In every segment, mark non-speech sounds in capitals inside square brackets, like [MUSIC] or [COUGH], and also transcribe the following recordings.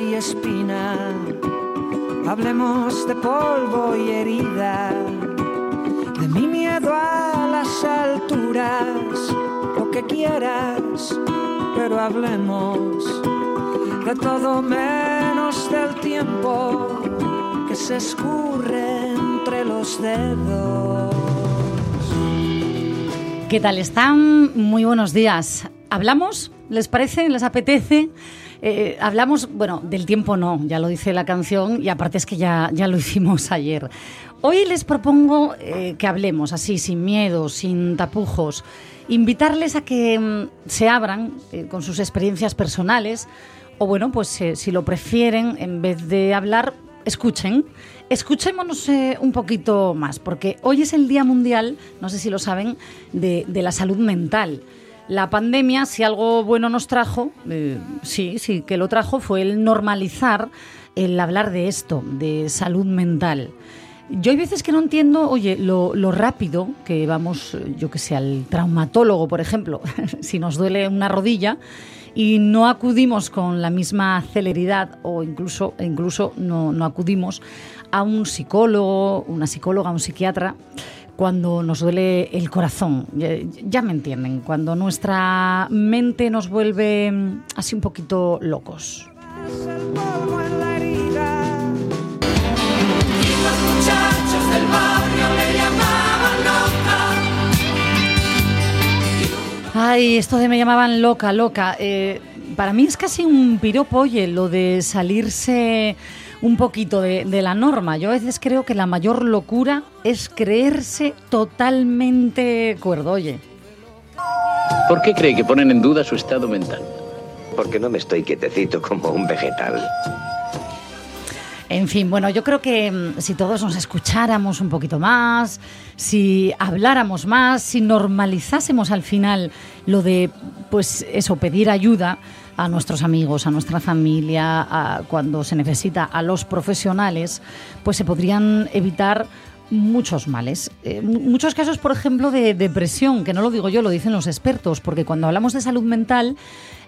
Y espina, hablemos de polvo y herida, de mi miedo a las alturas, lo que quieras, pero hablemos de todo menos del tiempo que se escurre entre los dedos. ¿Qué tal están? Muy buenos días. ¿Hablamos? ¿Les parece? ¿Les apetece? Eh, hablamos, bueno, del tiempo no, ya lo dice la canción y aparte es que ya, ya lo [LAUGHS] hicimos ayer. Hoy les propongo eh, que hablemos así, sin miedo, sin tapujos, invitarles a que mm, se abran eh, con sus experiencias personales o bueno, pues si lo prefieren, en vez de hablar, escuchen. Escuchémonos un poquito más, porque hoy es el Día Mundial, no sé si lo saben, de, de la salud mental. La pandemia, si algo bueno nos trajo, eh, sí, sí, que lo trajo, fue el normalizar el hablar de esto, de salud mental. Yo hay veces que no entiendo, oye, lo, rápido que vamos, yo que sé, al traumatólogo, por ejemplo, [LAUGHS] si nos duele una rodilla y no acudimos con la misma celeridad o incluso, incluso no, no acudimos a un psicólogo, una psicóloga, un psiquiatra cuando nos duele el corazón. Ya, me entienden, cuando nuestra mente nos vuelve mm, así un poquito locos. Ay, esto de me llamaban loca, loca. Eh, para mí es casi un piropo, oye, lo de salirse un poquito de, la norma. Yo a veces creo que la mayor locura es creerse totalmente cuerdo, oye. ¿Por qué cree que ponen en duda su estado mental? Porque no me estoy quietecito como un vegetal. En fin, bueno, yo creo que mm, si todos nos escucháramos un poquito más, si habláramos más, si normalizásemos al final lo de, pues eso, pedir ayuda, a nuestros amigos, a nuestra familia, a, cuando se necesita a los profesionales, pues se podrían evitar muchos males. Eh, muchos casos, por ejemplo, de depresión, que no lo digo yo, lo dicen los expertos, porque cuando hablamos de salud mental,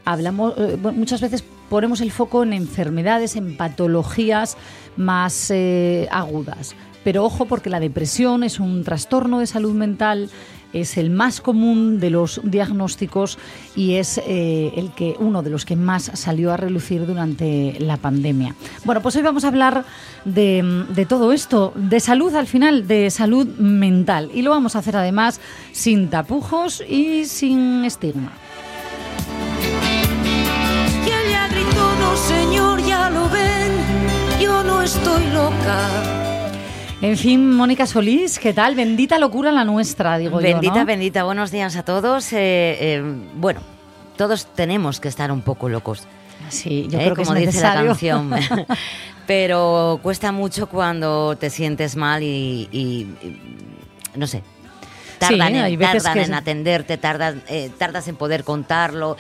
hablamos eh, muchas veces ponemos el foco en enfermedades, en patologías más eh, agudas. Pero ojo porque la depresión es un trastorno de salud mental es el más común de los diagnósticos y es eh, el que uno de los que más salió a relucir durante la pandemia. Bueno, pues hoy vamos a hablar de, todo esto, de salud al final, de salud mental. Y lo vamos a hacer además sin tapujos y sin estigma. señor, ya lo ven, yo no estoy loca. En fin, Mónica Solís, ¿qué tal? Bendita locura la nuestra, digo bendita, yo. Bendita, bendita. Buenos días a todos. Eh, eh, bueno, todos tenemos que estar un poco locos. Sí, yo ¿Eh? creo que como dice la canción. [LAUGHS] Pero cuesta mucho cuando te sientes mal y, no sé, tardan, en, atenderte, tardas, tardas en poder contarlo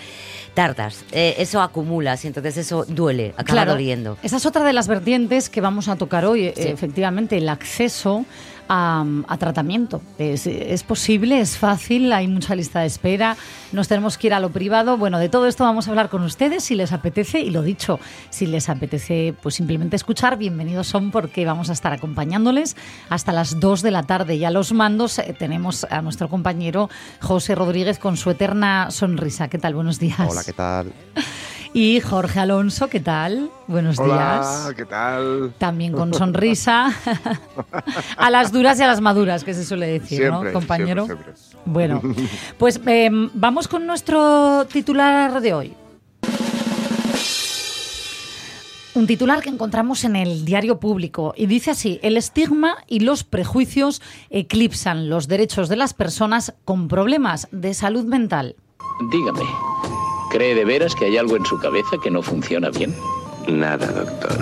tardas, eh, eso acumulas y entonces eso duele, acaba doliendo. Esa es otra de las vertientes que vamos a tocar hoy, eh, efectivamente, el acceso a, tratamiento. Es, posible, es fácil, hay mucha lista de espera, nos tenemos que ir a lo privado. Bueno, de todo esto vamos a hablar con ustedes si les apetece, y lo dicho, si les apetece pues simplemente escuchar, bienvenidos son porque vamos a estar acompañándoles hasta las 2 de la tarde. Y a los mandos eh, tenemos a nuestro compañero José Rodríguez con su eterna sonrisa. ¿Qué tal? Buenos días. Hola, ¿qué tal? [LAUGHS] Y Jorge Alonso, ¿qué tal? Buenos Hola, días. ¿qué tal? También con sonrisa. [LAUGHS] a las duras y a las maduras, que se suele decir, ¿no, compañero? Bueno, [LAUGHS] pues em, vamos con nuestro titular de hoy. Un titular que encontramos en el diario público y dice así, el estigma y los prejuicios eclipsan los derechos de las personas con problemas de salud mental. Dígame, ¿cree de veras que hay algo en su cabeza que no funciona bien? Nada, doctor.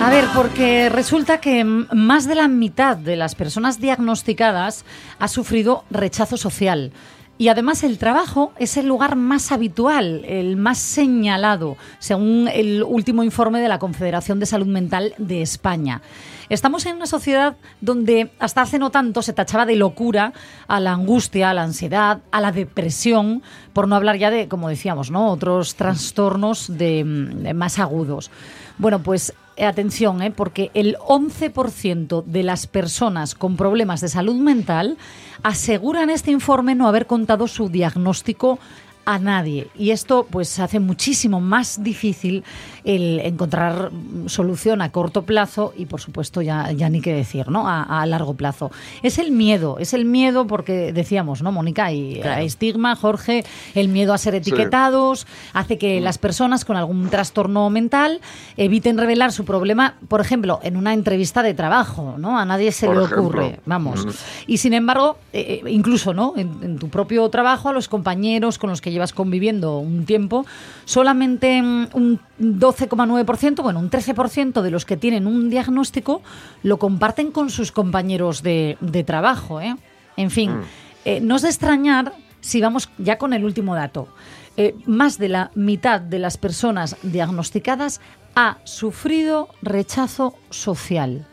A ver, porque resulta que más de la mitad de las personas diagnosticadas ha sufrido rechazo social. Y además el trabajo es el lugar más habitual, el más señalado, según el último informe de la Confederación de Salud Mental de España. Estamos en una sociedad donde hasta hace no tanto se tachaba de locura a la angustia, a la ansiedad, a la depresión, por no hablar ya de, como decíamos, ¿no? otros trastornos de, de más agudos. Bueno, pues atención, ¿eh? porque el 11% de las personas con problemas de salud mental aseguran este informe no haber contado su diagnóstico a nadie. Y esto pues hace muchísimo más difícil el encontrar solución a corto plazo y por supuesto ya, ya ni qué decir, ¿no? A, largo plazo. Es el miedo, es el miedo porque decíamos, ¿no, Mónica? Y estigma, Jorge, el miedo a ser etiquetados, hace que mm. las personas con algún trastorno mental eviten revelar su problema, por ejemplo, en una entrevista de trabajo, ¿no? A nadie se le ocurre, vamos. Mm. Y sin embargo, eh, eh, incluso, ¿no? En, en tu propio trabajo, a los compañeros con los que llevas conviviendo un tiempo, solamente un 12,9%, bueno, un 13% de los que tienen un diagnóstico lo comparten con sus compañeros de, trabajo. ¿eh? En fin, mm. eh, no es de extrañar si vamos ya con el último dato. Eh, más de la mitad de las personas diagnosticadas ha sufrido rechazo social.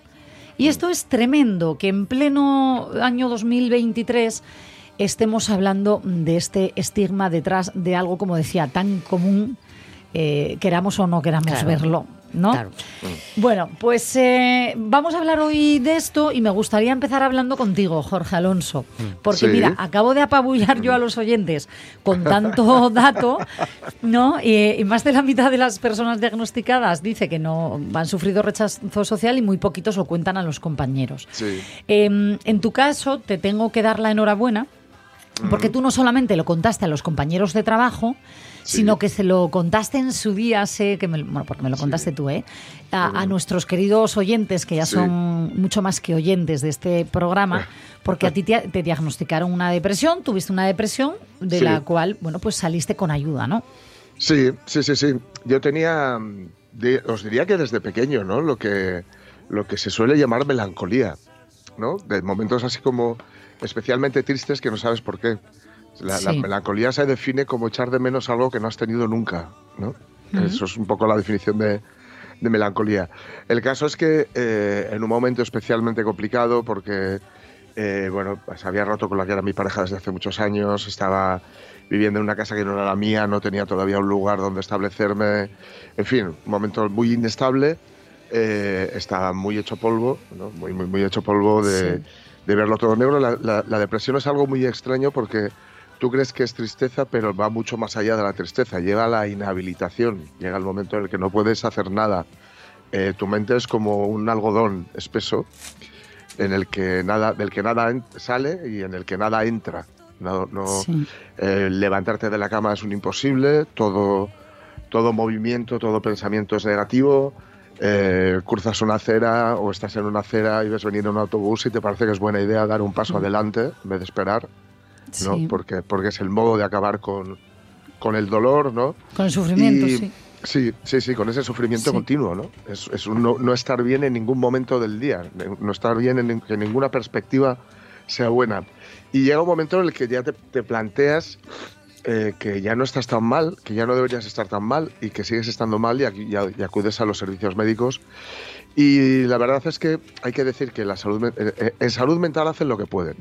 Y esto es tremendo, que en pleno año 2023 estemos hablando de este estigma detrás de algo, como decía, tan común, eh, queramos o no queramos verlo. ¿no? Bueno, pues eh, vamos a hablar hoy de esto y me gustaría empezar hablando contigo, Jorge Alonso, porque mira, acabo de apabullar yo a los oyentes con tanto [LAUGHS] dato, ¿no? Y, más de la mitad de las personas diagnosticadas dice que no han sufrido rechazo social y muy poquitos lo cuentan a los compañeros. Em, en tu caso, te tengo que dar la enhorabuena porque tú no solamente lo contaste a los compañeros de trabajo, sino que se lo contaste en su día, sé que me, bueno, porque me lo contaste tú, ¿eh? A, nuestros queridos oyentes, que ya son mucho más que oyentes de este programa, porque a ti te, diagnosticaron una depresión, tuviste una depresión de la cual, bueno, pues saliste con ayuda, ¿no? Sí, sí, sí, sí. Yo tenía, os diría que desde pequeño, ¿no? Lo que, lo que se suele llamar melancolía, ¿no? De momentos así como especialmente tristes que no sabes por qué. La, melancolía se define como echar de menos algo que no has tenido nunca, ¿no? Eso es un poco la definición de, melancolía. El caso es que eh, en un momento especialmente complicado, porque eh, bueno, pues había roto con la que era mi pareja desde hace muchos años, estaba viviendo en una casa que no era la mía, no tenía todavía un lugar donde establecerme, en fin, un momento muy inestable, eh, estaba muy hecho polvo, ¿no? muy, muy, muy hecho polvo de de verlo todo negro. La, depresión es algo muy extraño porque tú crees que es tristeza, pero va mucho más allá de la tristeza. Llega la inhabilitación, llega el momento en el que no puedes hacer nada. Eh, tu mente es como un algodón espeso en el que nada, del que nada sale y en el que nada entra. No, eh, levantarte de la cama es un imposible, todo, todo movimiento, todo pensamiento es negativo eh, cruzas una acera o estás en una acera y ves venir un autobús y te parece que es buena idea dar un paso adelante en vez de esperar, ¿no? Porque, porque es el modo de acabar con, con el dolor, ¿no? Con el sufrimiento, sí. Sí, sí, sí, con ese sufrimiento continuo, ¿no? Es, es no, no, estar bien en ningún momento del día, no estar bien en que ninguna perspectiva sea buena. Y llega un momento en el que ya te, te planteas eh, que ya no estás tan mal, que ya no deberías estar tan mal y que sigues estando mal y, acudes a los servicios médicos. Y la verdad es que hay que decir que la salud, eh, eh, en salud mental hacen lo que pueden.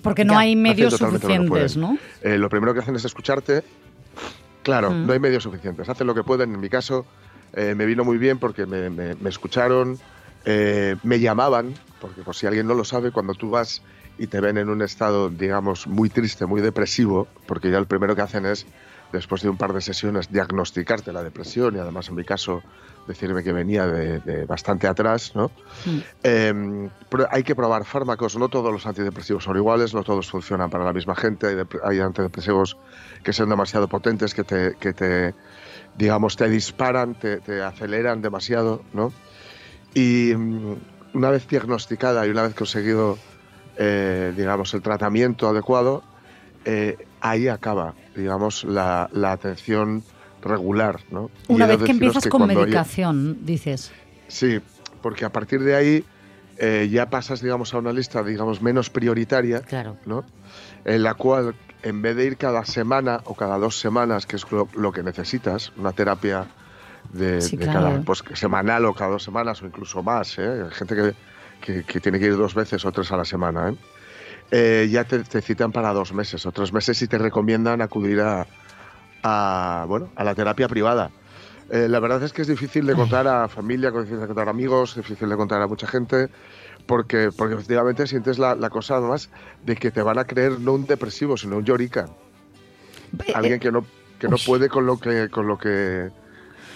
porque no hay medios suficientes, ¿no? lo primero que hacen es escucharte. Claro, mm. no hay medios suficientes. Hacen lo que pueden. En mi caso, me vino muy bien porque me, me escucharon, me llamaban, porque por si alguien no lo sabe, cuando tú vas y te ven en un estado, digamos, muy triste, muy depresivo, porque ya el primero que hacen es, después de un par de sesiones, diagnosticarte la depresión y además en mi caso decirme que venía de, bastante atrás, ¿no? Mm. Em, pero hay que probar fármacos, no todos los antidepresivos son iguales, no todos funcionan para la misma gente, hay, antidepresivos que son demasiado potentes, que te, que te digamos, te disparan, te, te aceleran demasiado, ¿no? Y mm, una vez diagnosticada y una vez conseguido eh, digamos, el tratamiento adecuado, eh, ahí acaba, digamos, la, atención regular. ¿no? Una vez que empiezas con medicación, dices. Sí, porque a partir de ahí eh, ya pasas, digamos, a una lista, digamos, menos prioritaria, claro. ¿no? En la cual, en vez de ir cada semana o cada dos semanas, que es lo, que necesitas, una terapia de, cada, pues, semanal o cada dos semanas o incluso más, ¿eh? Hay gente que, que, tiene que ir dos veces o tres a la semana, ¿eh? eh ya te, citan para dos meses o tres meses y te recomiendan acudir a, a, bueno, a la terapia privada. Eh, la verdad es que es difícil de contar a familia, difícil de contar a amigos, difícil de contar a mucha gente, porque, porque efectivamente sientes la, cosa además de que te van a creer no un depresivo, sino un llorica. Alguien que no, que no puede con lo que... Con lo que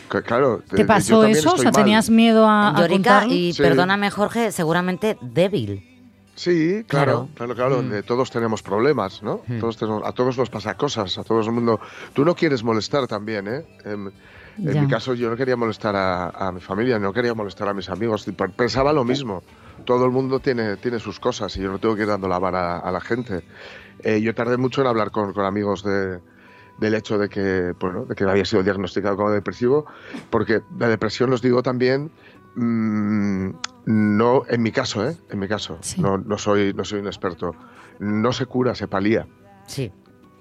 claro, ¿Te pasó eso? O sea, ¿tenías miedo a, y, perdóname Jorge, seguramente débil. Sí, claro, claro, claro. Mm. todos tenemos problemas, ¿no? Mm. Todos a todos nos pasa cosas, a todo el mundo. Tú no quieres molestar también, ¿eh? En mi caso yo no quería molestar a, mi familia, no quería molestar a mis amigos, pensaba lo mismo. Todo el mundo tiene, tiene sus cosas y yo no tengo que ir dando la vara a, la gente. Eh, yo tardé mucho en hablar con, amigos de, del hecho de que, bueno, de que había sido diagnosticado como depresivo, porque la depresión, los digo también, mm, no, en mi caso, ¿eh? En mi caso, no, no, soy, no soy un experto, no se cura, se palía. Sí.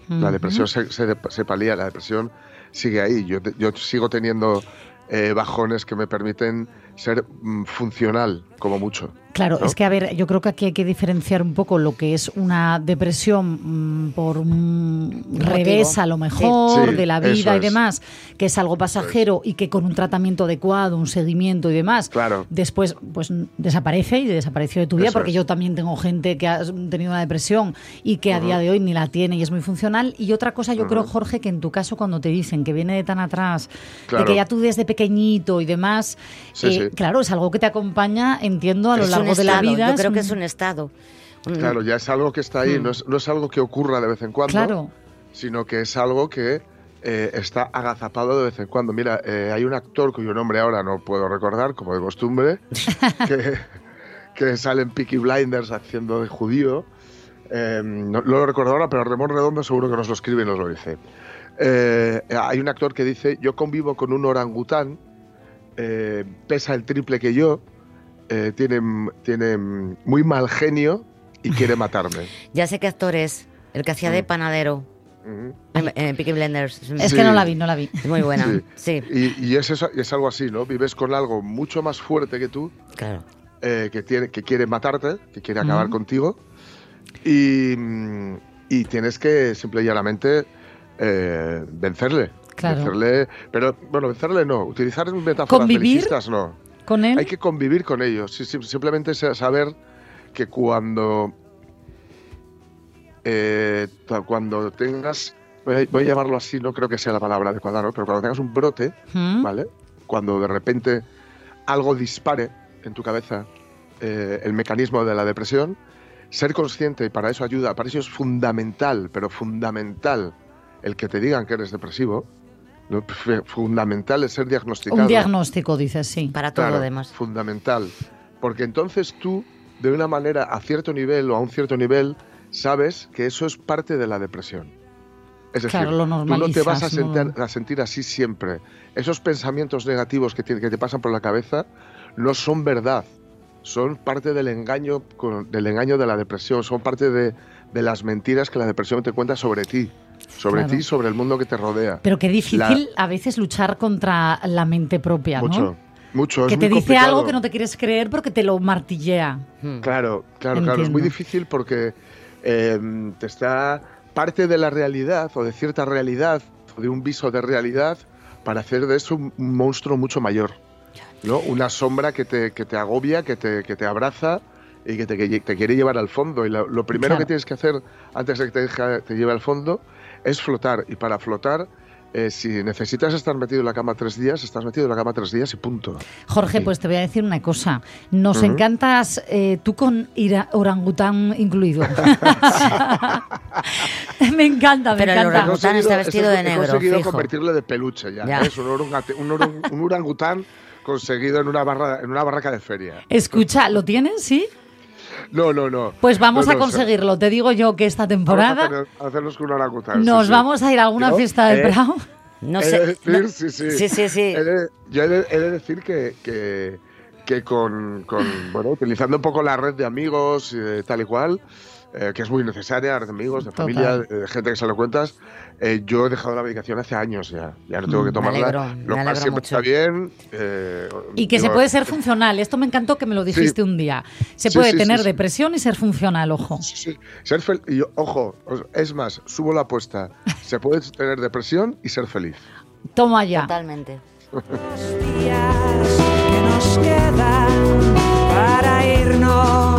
La depresión se, se, palía, la depresión sigue ahí. Yo, yo sigo teniendo eh, bajones que me permiten ser mm, funcional, como mucho. Claro, es que a ver, yo creo que aquí hay que diferenciar un poco lo que es una depresión mm, por un revés a lo mejor de la vida y demás, que es algo pasajero y que con un tratamiento adecuado, un seguimiento y demás, claro. después pues desaparece y desapareció de tu vida, porque yo también tengo gente que ha tenido una depresión y que a día de hoy ni la tiene y es muy funcional. Y otra cosa, yo creo, Jorge, que en tu caso cuando te dicen que viene de tan atrás, de que ya tú desde pequeñito y demás, eh, claro, es algo que te acompaña, entiendo, a lo largo de la vida. Yo creo que es un estado. Claro, ya es algo que está ahí, mm. no, es, algo que ocurra de vez en cuando, sino que es algo que eh, está agazapado de vez en cuando. Mira, eh, hay un actor cuyo nombre ahora no puedo recordar, como de costumbre, [LAUGHS] que, sale en Peaky Blinders haciendo de judío. Eh, no, lo recuerdo ahora, pero Ramón Redondo seguro que nos lo escribe y nos lo dice. hay un actor que dice, yo convivo con un orangután, pesa el triple que yo, eh, tiene, tiene muy mal genio y quiere [LAUGHS] matarme. ya sé qué actor es, el que hacía de mm. panadero. En, Peaky Blenders. Es que no la vi, no la vi. Muy buena, sí. Y, es, es, algo así, ¿no? Vives con algo mucho más fuerte que tú, claro. Eh, que, tiene, que quiere matarte, que quiere acabar contigo, y, y, tienes que simple y llanamente eh, vencerle. Claro. Vencerle, pero bueno, vencerle no, utilizar metáforas felicistas no. Hay que convivir con ellos. Simplemente saber que cuando, eh, cuando tengas, voy a llamarlo así, no creo que sea la palabra adecuada, ¿no? pero cuando tengas un brote, ¿Mm? ¿vale? Cuando de repente algo dispare en tu cabeza eh, el mecanismo de la depresión, ser consciente, y para eso ayuda, para eso es fundamental, pero fundamental, el que te digan que eres depresivo, fundamental es ser diagnosticado. Un diagnóstico, dices, sí. Para todo lo demás. Fundamental. Porque entonces tú, de una manera a cierto nivel o a un cierto nivel, sabes que eso es parte de la depresión. Es decir, tú no te vas a, sentir, así siempre. Esos pensamientos negativos que te, que te pasan por la cabeza no son verdad. Son parte del engaño, del engaño de la depresión. Son parte de, de las mentiras que la depresión te cuenta sobre ti sobre ti, sobre el mundo que te rodea. Pero qué difícil a veces luchar contra la mente propia, mucho, ¿no? Mucho, Que te dice algo que no te quieres creer porque te lo martillea. Hmm. Claro, claro, claro. Es muy difícil porque em, te está parte de la realidad o de cierta realidad o de un viso de realidad para hacer de eso un monstruo mucho mayor. ¿no? Una sombra que te, que te agobia, que te, que te abraza y que te, te, quiere llevar al fondo. Y lo, primero que tienes que hacer antes de que te, te lleve al fondo es flotar. Y para flotar, eh, si necesitas estar metido en la cama tres días, estás metido en la cama tres días y punto. Jorge, pues te voy a decir una cosa. Nos encantas eh, tú con orangután incluido. [LAUGHS] [LAUGHS] me encanta, me Pero encanta. el orangután está vestido de negro. He conseguido convertirle de peluche ya. Es un, un, orangután conseguido en una, barra, en una barraca de feria. Escucha, ¿lo tienes, sí? No, no, no. Pues vamos No, a no, conseguirlo. Te digo yo que esta temporada Vamos a hacer- hacernos con una sí, nos sí. vamos a ir a alguna Yo, fiesta de eh, Prado. No He sé. de decir, no- sí, sí. Sí, sí, sí. He de- yo he de, he de decir que, que, que con, con, bueno, utilizando un poco la red de amigos, eh, tal y cual, eh, que es muy necesaria, de amigos, de Total. familia, de gente que se lo cuentas, eh, yo he dejado la medicación hace años ya. Ya no tengo que Mm, me tomarla. alegro, me lo cual alegro siempre mucho. está bien. eh, Y que se digo, puede ser funcional. Esto me encantó que me lo dijiste un día. Se Sí, puede sí, tener sí, sí. depresión y ser funcional, ojo. Sí, sí. Ser fel- y, ojo, es más, subo la apuesta. [LAUGHS] Se puede tener depresión y ser feliz. Toma ya. Totalmente. días que nos quedan para irnos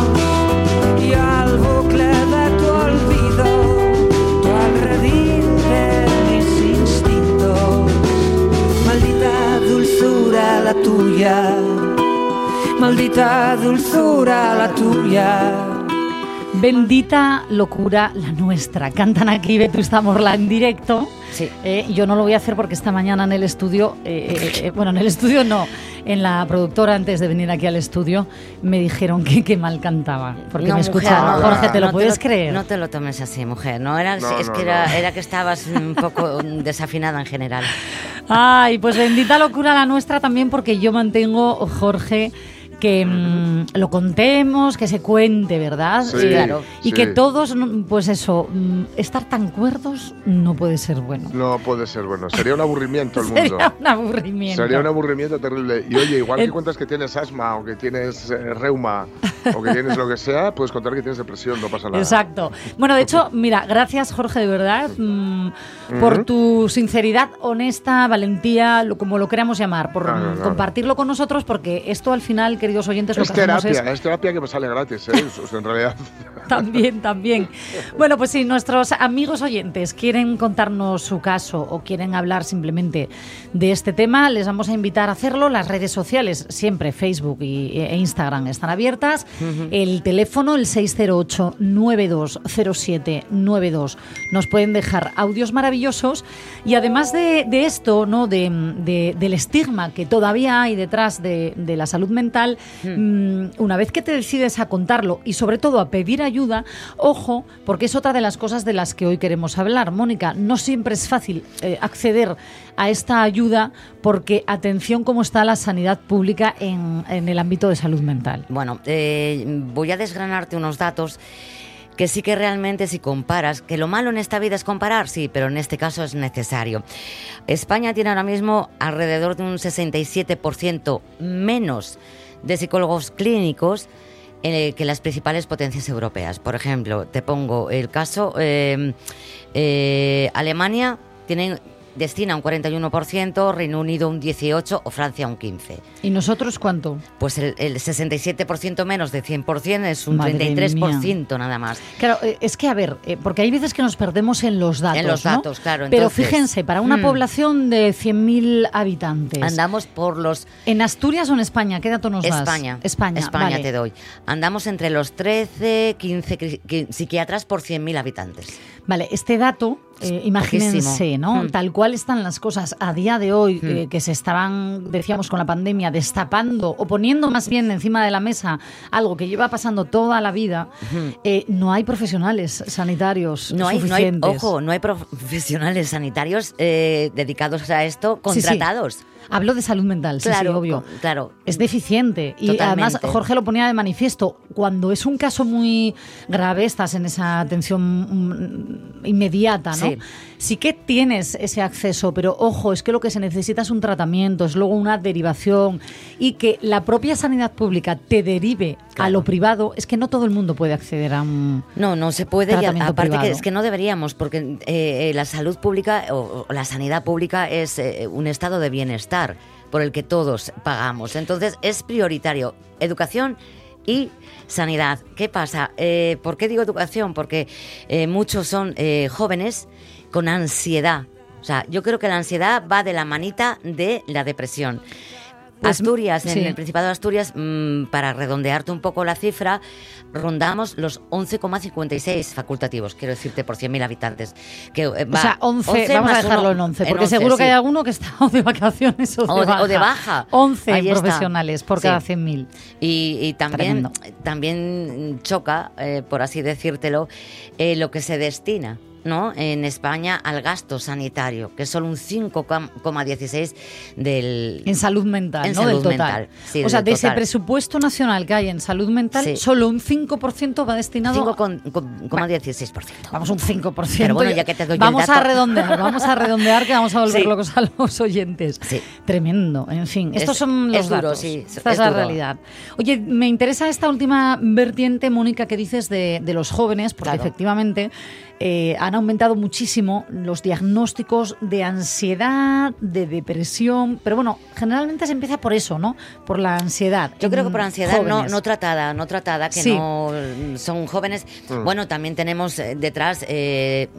la tuya, maldita dulzura la tuya. Bendita locura la nuestra. Cantan aquí Vetusta Morla en directo. Sí. Eh, yo no lo voy a hacer porque esta mañana en el estudio, eh, eh, eh, bueno, en el estudio no, en la productora antes de venir aquí al estudio, me dijeron que, que mal cantaba. Porque No, me mujer, escucharon. no, Jorge, ¿te lo no puedes creer? No te lo tomes así, mujer. No era, No, es no, que no. era, era que estabas un poco desafinada en general. Ay, pues bendita locura la nuestra también porque yo mantengo, Jorge, que mm, lo contemos, que se cuente, ¿verdad? Sí, Eh, claro. Y sí. que todos, mm, pues eso, mm, estar tan cuerdos no puede ser bueno. No puede ser bueno. Sería un aburrimiento el [LAUGHS] mundo. Sería un aburrimiento. Sería un aburrimiento terrible. Y oye, igual El- que cuentas que tienes asma o que tienes eh, reuma o que tienes lo que sea, puedes contar que tienes depresión, no pasa nada. Exacto. Bueno, de hecho, mira, gracias Jorge, de verdad, mm, por tu sinceridad, honesta, valentía, lo- como lo queramos llamar, por No, no, no. compartirlo con nosotros, porque esto al final, queridos oyentes, lo Es que terapia, es es terapia que me sale gratis, ¿eh? [LAUGHS] En realidad. También, también. Bueno, pues si nuestros amigos oyentes quieren contarnos su caso o quieren hablar simplemente de este tema, les vamos a invitar a hacerlo. Las redes sociales, siempre Facebook y, e Instagram, están abiertas. El teléfono, el 608-920792. Nos pueden dejar audios maravillosos. Y además de, de esto, ¿no? De, de- del estigma que todavía hay detrás de, la salud mental, mm, una vez que te decides a contarlo y sobre todo a pedir ayuda, ojo, porque es otra de las cosas de las que hoy queremos hablar. Mónica, no siempre es fácil eh, acceder a esta ayuda porque atención cómo está la sanidad pública en, en el ámbito de salud mental. Bueno, eh, voy a desgranarte unos datos que sí que realmente si comparas, que lo malo en esta vida es comparar, sí, pero en este caso es necesario. España tiene ahora mismo alrededor de un 67% menos de psicólogos clínicos eh, que las principales potencias europeas. Por ejemplo, te pongo el caso, eh, eh, Alemania tiene, destina un 41%, Reino Unido un 18% o Francia un 15%. ¿Y nosotros cuánto? Pues el, el 67% menos de 100% es un Madre 33% nada más. Claro, eh, es que a ver, eh, porque hay veces que nos perdemos en los datos. En los ¿no? datos, claro, Pero entonces, fíjense, para una hmm. población de 100.000 habitantes. Andamos por los... ¿En Asturias o en España? ¿Qué dato nos das? España. España. España vale. te doy. Andamos entre los 13, 15 cri- qui- psiquiatras por 100.000 habitantes. Vale, este dato, eh, imagínense. ¿no? Hmm. Tal cual están las cosas a día de hoy, Hmm. eh, que se estaban, decíamos, con la pandemia, destapando o poniendo más bien encima de la mesa algo que lleva pasando toda la vida, eh, no hay profesionales sanitarios No hay, no hay, suficientes. ojo, no hay profesionales sanitarios dedicados a esto, Sí, sí. Hablo de salud mental, sí, Claro, sí, obvio. claro. Es deficiente. Y Totalmente. además Jorge lo ponía de manifiesto. Cuando es un caso muy grave, estás en esa atención mm, inmediata, ¿no? Sí. Sí que tienes ese acceso, pero ojo, es que lo que se necesita es un tratamiento, es luego una derivación y que la propia sanidad pública te derive a lo privado, es que no todo el mundo puede acceder a un... No, no se puede. Y aparte privado. que es que no deberíamos, porque eh, eh, la salud pública o, o la sanidad pública es eh, un estado de bienestar por el que todos pagamos. Entonces es prioritario educación y sanidad. ¿Qué pasa? Eh, ¿Por qué digo educación? Porque eh, muchos son eh, jóvenes con ansiedad. O sea, yo creo que la ansiedad va de la manita de la depresión. Pues, Asturias, en el Principado de Asturias, mm, para redondearte un poco la cifra, rondamos los 11,56 facultativos, quiero decirte, por 100.000 habitantes. Que, eh, o sea, 11, vamos a dejarlo en 11, porque seguro que hay alguno que está [LAUGHS] de vacaciones o de, baja. 11 profesionales por cada 100.000. Y, y, también, también choca, eh, por así decírtelo, eh, lo que se destina ¿no? en España al gasto sanitario, que es solo un 5,16 del... En salud mental, ¿no? del total. o sea, de ese presupuesto nacional que hay en salud mental, solo un 5% va destinado... 5,16%. vamos, un 5%. Pero bueno, ya que te doy Vamos a redondear, vamos a redondear que vamos a volver locos a los oyentes. Tremendo, en fin. Estos son los datos. Esta es, la realidad. Oye, me interesa esta última vertiente, Mónica, que dices de, los jóvenes, porque efectivamente eh, han aumentado muchísimo los diagnósticos de ansiedad, de depresión, pero bueno, generalmente se empieza por eso, ¿no? Por la ansiedad. Yo creo que por ansiedad no, no, tratada, no tratada, que no son jóvenes. Mm. Bueno, también tenemos eh, detrás, eh,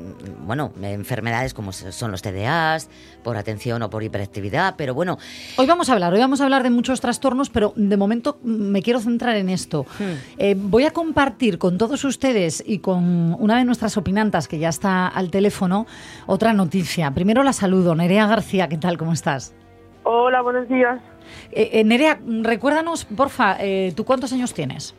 bueno, enfermedades como son los TDAs, por atención o por hiperactividad, pero bueno. Hoy vamos a hablar, hoy vamos a hablar de muchos trastornos, pero de momento me quiero centrar en esto. Hmm. voy a compartir con todos ustedes y con una de nuestras opinantes que ya está al teléfono, otra noticia. Primero la saludo. Nerea García, ¿qué tal? ¿Cómo estás? Hola, buenos días. Eh, eh, Nerea, recuérdanos, porfa, eh, ¿tú cuántos años tienes?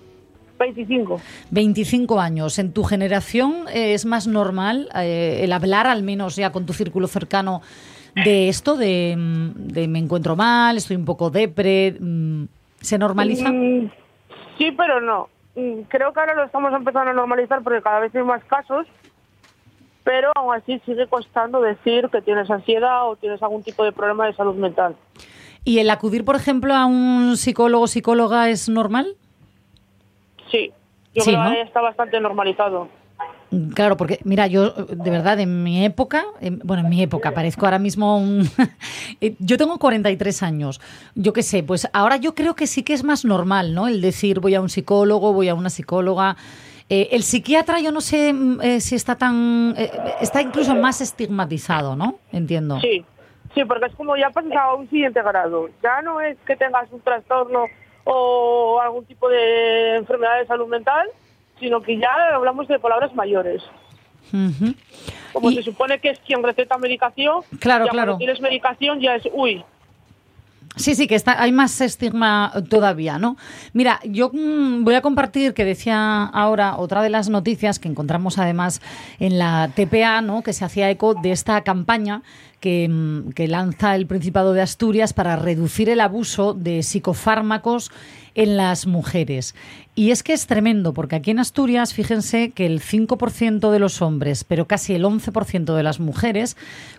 25. 25 años. ¿En tu generación es más normal el hablar, al menos ya con tu círculo cercano, de esto, de, me encuentro mal, estoy un poco depre? Mm, ¿Se normaliza? Mm, sí, pero no. Mm, creo que ahora lo estamos empezando a normalizar porque cada vez hay más casos pero aún así sigue costando decir que tienes ansiedad o tienes algún tipo de problema de salud mental. ¿Y el acudir, por ejemplo, a un psicólogo o psicóloga es normal? Sí, yo creo que está bastante normalizado. Claro, porque mira, yo de verdad en mi época, bueno, en mi época, parezco ahora mismo un... [LAUGHS] Eh, yo tengo 43 años, yo qué sé, pues ahora yo creo que sí que es más normal, ¿no? El decir voy a un psicólogo, voy a una psicóloga. Eh, el psiquiatra, yo no sé mm, eh, si está tan. Eh, está incluso más estigmatizado, ¿no? Entiendo. Sí, sí, porque es como ya pasas a un siguiente grado. Ya no es que tengas un trastorno o algún tipo de enfermedad de salud mental, sino que ya hablamos de palabras mayores. Como se supone que es quien receta medicación, claro, ya claro. cuando tienes medicación ya es, uy, Sí, sí, que está, hay más estigma todavía, ¿no? Mira, yo mm, voy a compartir que decía ahora otra de las noticias que encontramos además en la TPA, ¿no? Que se hacía eco de esta campaña que, mm, que lanza el Principado de Asturias para reducir el abuso de psicofármacos en las mujeres. Y es que es tremendo, porque aquí en Asturias, fíjense que el 5% de los hombres, pero casi el 11% de las mujeres,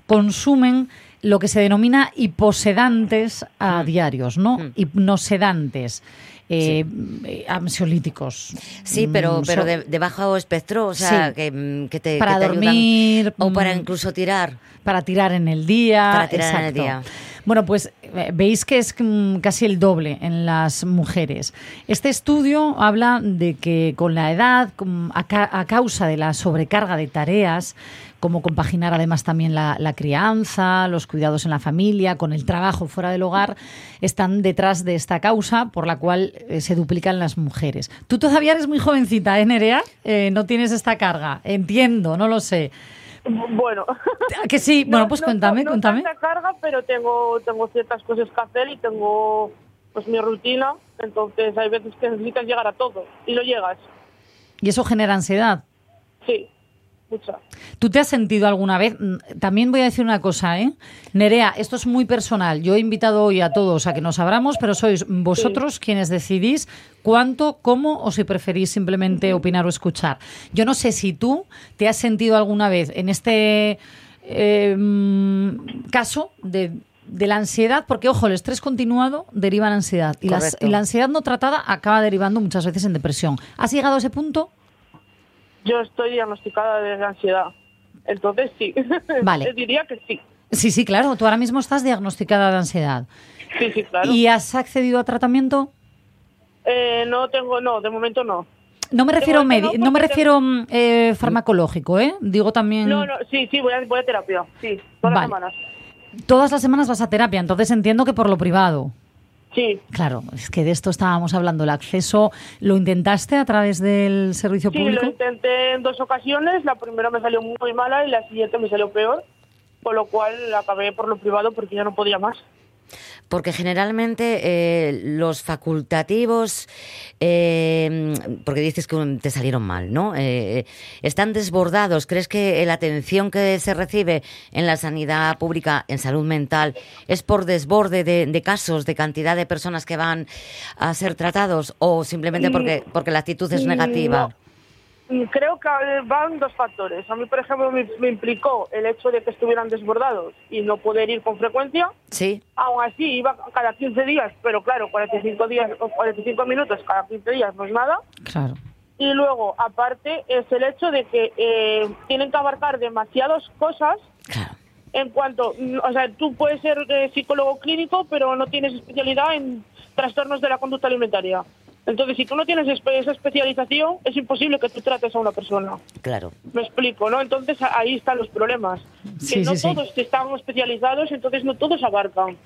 consumen lo que se denomina hiposedantes a mm. diarios, ¿no? Mm. Hipnosedantes. Eh, eh, ansiolíticos. Sí, pero, mm, pero de, bajo espectro, o sea, que, que, te, para dormir o para incluso tirar. Para tirar en el día. Para tirar en el día. Bueno, pues eh, veis que es casi el doble en las mujeres. Este estudio habla de que con la edad, a causa de la sobrecarga de tareas, cómo compaginar además también la, crianza, los cuidados en la familia, con el trabajo fuera del hogar, están detrás de esta causa por la cual eh, se duplican las mujeres. Tú todavía eres muy jovencita, ¿eh, Nerea? Eh, no tienes esta carga, entiendo, no lo sé. Bueno. Que sí, bueno, pues cuéntame, no, cuéntame. No carga, pero tengo, tengo ciertas cosas que hacer y tengo pues mi rutina, entonces hay veces que necesitas llegar a todo y no llegas. ¿Y eso genera ansiedad? Sí. ¿Tú te has sentido alguna vez? Mm, también voy a decir una cosa, ¿eh? Nerea, esto es muy personal. Yo he invitado hoy a todos a que nos abramos, pero sois vosotros quienes decidís cuánto, cómo o si preferís simplemente opinar o escuchar. Yo no sé si tú te has sentido alguna vez en este eh, mm, caso de la ansiedad, porque ojo, el estrés continuado deriva en ansiedad y, y, la ansiedad no tratada acaba derivando muchas veces en depresión. ¿Has llegado a ese punto? Yo estoy diagnosticada de ansiedad. Entonces sí. [LAUGHS] Vale. diría que sí. Sí, sí, claro. Tú ahora mismo estás diagnosticada de ansiedad. Sí, sí, claro. ¿Y has accedido a tratamiento? Eh, no tengo, no, de momento no. No me refiero, no, me refiero mm, eh, farmacológico, ¿eh? Digo también... No, no, sí, sí, voy a, voy a terapia, sí, todas las semanas. Todas las semanas vas a terapia, entonces entiendo que por lo privado. Sí. Claro, es que de esto estábamos hablando. El acceso, ¿lo intentaste a través del servicio sí, público? lo intenté en dos ocasiones. La primera me salió muy mala y la siguiente me salió peor. Con lo cual acabé por lo privado porque ya no podía más. Porque generalmente eh, los facultativos, eh, porque dices que te salieron mal, ¿no? Eh, están desbordados. ¿Crees que la atención que se recibe en la sanidad pública, en salud mental, es por desborde de, de casos, de cantidad de personas que van a ser tratados o simplemente porque, porque la actitud es negativa? No. Creo que van dos factores. A mí, por ejemplo, me, me, implicó el hecho de que estuvieran desbordados y no poder ir con frecuencia. Sí. Aún así, iba cada 15 días, pero claro, 45, días, 45 minutos cada 15 días no es nada. Claro. Y luego, aparte, es el hecho de que eh, tienen que abarcar demasiadas cosas. Claro. En cuanto, o sea, tú puedes ser eh, psicólogo clínico, pero no tienes especialidad en trastornos de la conducta alimentaria. Entonces, si tú no tienes esa especialización, es imposible que tú trates a una persona. Claro. Me explico, ¿no? Entonces ahí están los problemas. Sí, que no sí, sí. todos están especializados, entonces no todos abarcan.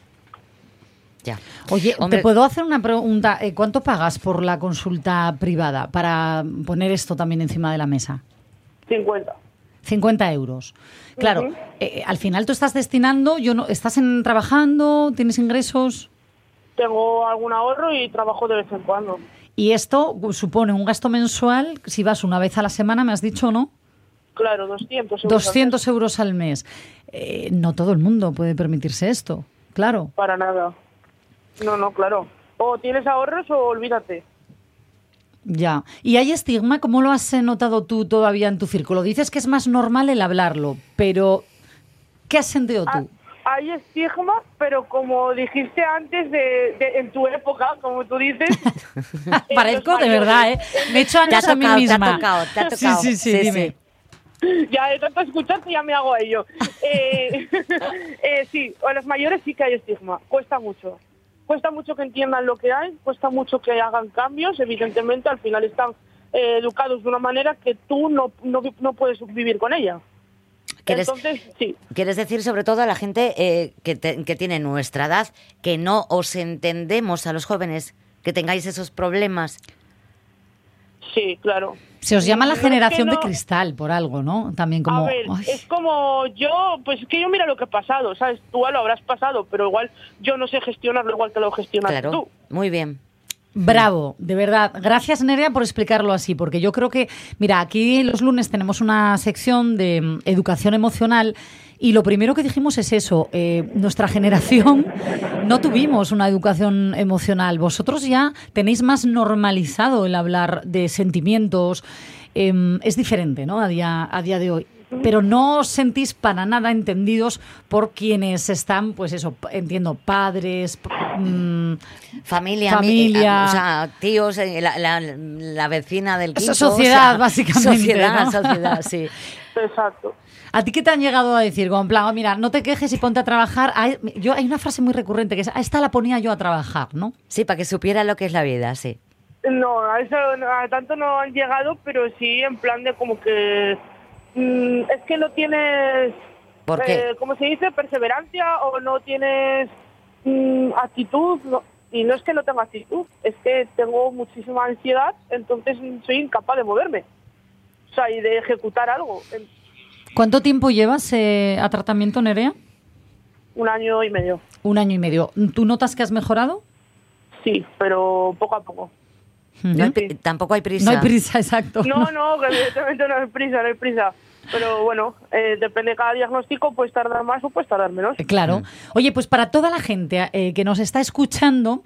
Ya. Oye, Hombre, ¿te puedo hacer una pregunta? Eh, ¿Cuánto pagas por la consulta privada para poner esto también encima de la mesa? 50. 50 euros. Claro, Ujú. eh, al final tú estás destinando, yo no, ¿estás en, trabajando? ¿Tienes ingresos? Tengo algún ahorro y trabajo de vez en cuando. Y esto supone un gasto mensual, si vas una vez a la semana, me has dicho, ¿no? Claro, 200 euros. al mes. 200 euros al mes. Eh, no todo el mundo puede permitirse esto, claro. Para nada. No, no, claro. O tienes ahorros o olvídate. Ya. ¿Y hay estigma? ¿Cómo lo has notado tú todavía en tu círculo? Dices que es más normal el hablarlo, pero ¿qué has sentido Ah, tú? Hay estigma, pero como dijiste antes, de, de- en tu época, como tú dices... [LAUGHS] Parezco de verdad, ¿eh? Me he hecho Te ha años a mí tocado, te ha misma. tocado, te ha Sí, tocado. sí, sí, Sí, dime. Ya de tanto escucharte ya me hago a ello. [LAUGHS] Eh, [LAUGHS] eh, sí, a los mayores sí que hay estigma. Cuesta mucho. Cuesta mucho que entiendan lo que hay, cuesta mucho que hagan cambios. Evidentemente, al final están eh, educados de una manera que tú no, no, no puedes vivir con ella. ¿Quieres- Entonces, sí. Quieres decir sobre todo a la gente eh, que, te- que tiene nuestra edad, que no os entendemos a los jóvenes, que tengáis esos problemas. Sí, claro. Se os llama la No, es que generación de cristal por algo, ¿no? También como... a ver, es como yo, pues es que yo mira lo que he pasado, ¿sabes? Tú lo habrás pasado, pero igual yo no sé gestionarlo igual que lo gestionas Claro, tú. muy bien. Bravo, de verdad. Gracias, Nerea, por explicarlo así, porque yo creo que, mira, aquí los lunes tenemos una sección de mm, educación emocional y lo primero que dijimos es eso, eh, nuestra generación [LAUGHS] no tuvimos una educación emocional. Vosotros ya tenéis más normalizado el hablar de sentimientos. Em, es diferente, ¿no? A día, a día de hoy. Pero no os sentís para nada entendidos por quienes están, pues eso, entiendo, padres, p- mm, Familia, Familia. mi- o sea, tíos, eh, la, la- la vecina del quinto. sociedad, o sea, básicamente, Sociedad, ¿no? sociedad, sí. [LAUGHS] Exacto. ¿A ti qué te han llegado a decir? Como en plan, "Oh, mira, no te quejes y ponte a trabajar. Hay, yo, hay una frase muy recurrente que es, "A esta la ponía yo a trabajar, ¿no? Sí, para que supiera lo que es la vida, sí. No, a eso a tanto no han llegado, pero sí en plan de como que mm, es que no tienes, ¿Por qué? eh, ¿cómo se dice? Perseverancia o no tienes mm, actitud. no- y no es que no tenga actitud, es que tengo muchísima ansiedad, entonces soy incapaz de moverme. O sea, y de ejecutar algo. ¿Cuánto tiempo llevas eh, a tratamiento, Nerea? un año y medio. Un año y medio. ¿Tú notas que has mejorado? Sí, pero poco a poco. No hay tampoco hay prisa. No hay prisa, exacto. [LAUGHS] No, no, que evidentemente no hay prisa, no hay prisa. Pero bueno, eh, depende de cada diagnóstico, puedes tardar más o puedes tardar menos. Eh, Claro. Oye, pues para toda la gente eh, que nos está escuchando,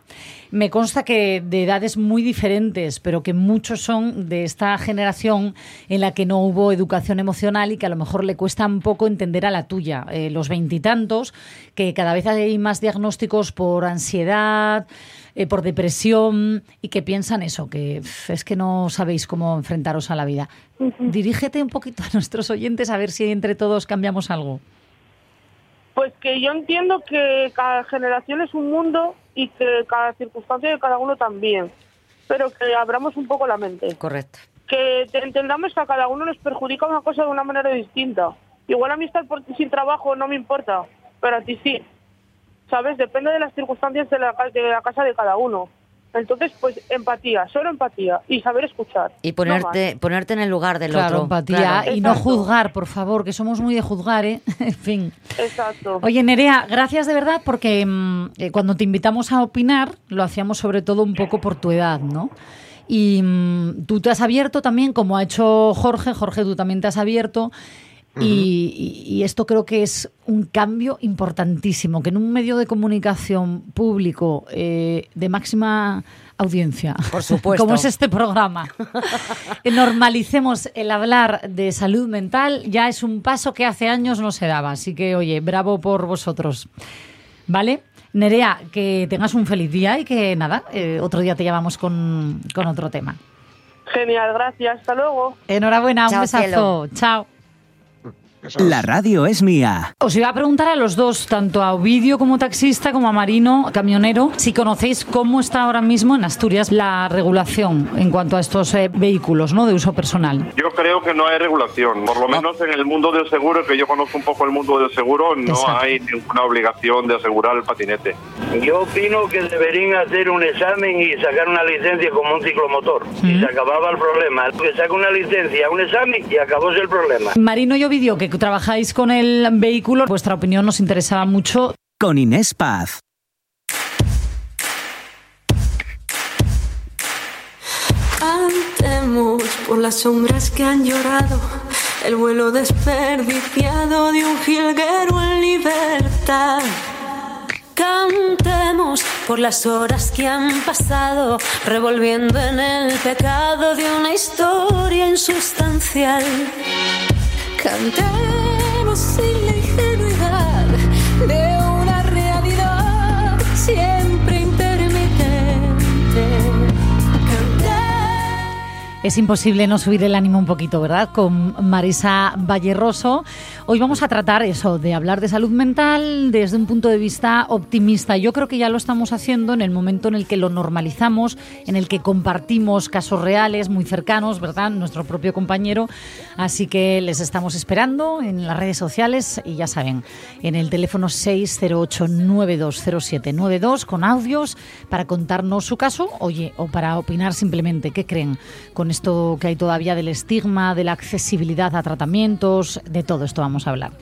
me consta que de edades muy diferentes, pero que muchos son de esta generación en la que no hubo educación emocional y que a lo mejor le cuesta un poco entender a la tuya. Eh, los veintitantos, que cada vez hay más diagnósticos por ansiedad, por depresión y que piensan eso, que es que no sabéis cómo enfrentaros a la vida. Dirígete un poquito a nuestros oyentes a ver si entre todos cambiamos algo. Pues que yo entiendo que cada generación es un mundo y que cada circunstancia de cada uno también. Pero que abramos un poco la mente. Correcto. Que te- entendamos que a cada uno nos perjudica una cosa de una manera distinta. Igual a mí estar por- sin trabajo no me importa, pero a ti sí. ¿sabes? Depende de las circunstancias de la, de la casa de cada uno. Entonces, pues empatía, solo empatía y saber escuchar. Y ponerte, ponerte en el lugar del claro, otro. empatía y no juzgar, por favor, que somos muy de juzgar, ¿eh? [LAUGHS] en fin. Exacto. Oye, Nerea, gracias de verdad porque mm, eh, cuando te invitamos a opinar, lo hacíamos sobre todo un poco por tu edad, ¿no? Y mm, tú te has abierto también, como ha hecho Jorge, Jorge, tú también te has abierto. Y, y, esto creo que es un cambio importantísimo, que en un medio de comunicación público eh, de máxima audiencia, Por [LAUGHS] supuesto. como es este programa, [LAUGHS] normalicemos el hablar de salud mental, ya es un paso que hace años no se daba. Así que, oye, bravo por vosotros. ¿Vale? Nerea, que tengas un feliz día y que nada, eh, otro día te llamamos con, con otro tema. Genial, gracias. Hasta luego. Enhorabuena, Chao, un besazo. cielo. Chao. La radio es mía. Os iba a preguntar a los dos, tanto a Ovidio como taxista, como a Marino, camionero, si conocéis cómo está ahora mismo en Asturias la regulación en cuanto a estos eh, vehículos ¿no? de uso personal. Yo creo que no hay regulación, por lo menos en el mundo del seguro, que yo conozco un poco el mundo del seguro, no Exacto. hay ninguna obligación de asegurar el patinete. Yo opino que deberían hacer un examen y sacar una licencia como un ciclomotor. Y se acababa el problema. Que saca una licencia, un examen y acabóse el problema. Marino y Ovidio, que trabajáis con el vehículo, vuestra opinión nos interesaba mucho. Con Inés Paz. Cantemos por las sombras que han llorado, el vuelo desperdiciado de un jilguero en libertad. Cantemos por las horas que han pasado, revolviendo en el pecado de una historia insustancial. Cantemos sin la ingenuidad Es imposible no subir el ánimo un poquito, ¿verdad? Con Marisa Valleroso. Hoy vamos a tratar eso, de hablar de salud mental desde un punto de vista optimista. Yo creo que ya lo estamos haciendo en el momento en el que lo normalizamos, en el que compartimos casos reales muy cercanos, ¿verdad? Nuestro propio compañero. Así que les estamos esperando en las redes sociales y ya saben, en el teléfono 608-920792 con audios para contarnos su caso, oye, o para opinar simplemente qué creen con esto que hay todavía del estigma, de la accesibilidad a tratamientos, de todo esto vamos a hablar.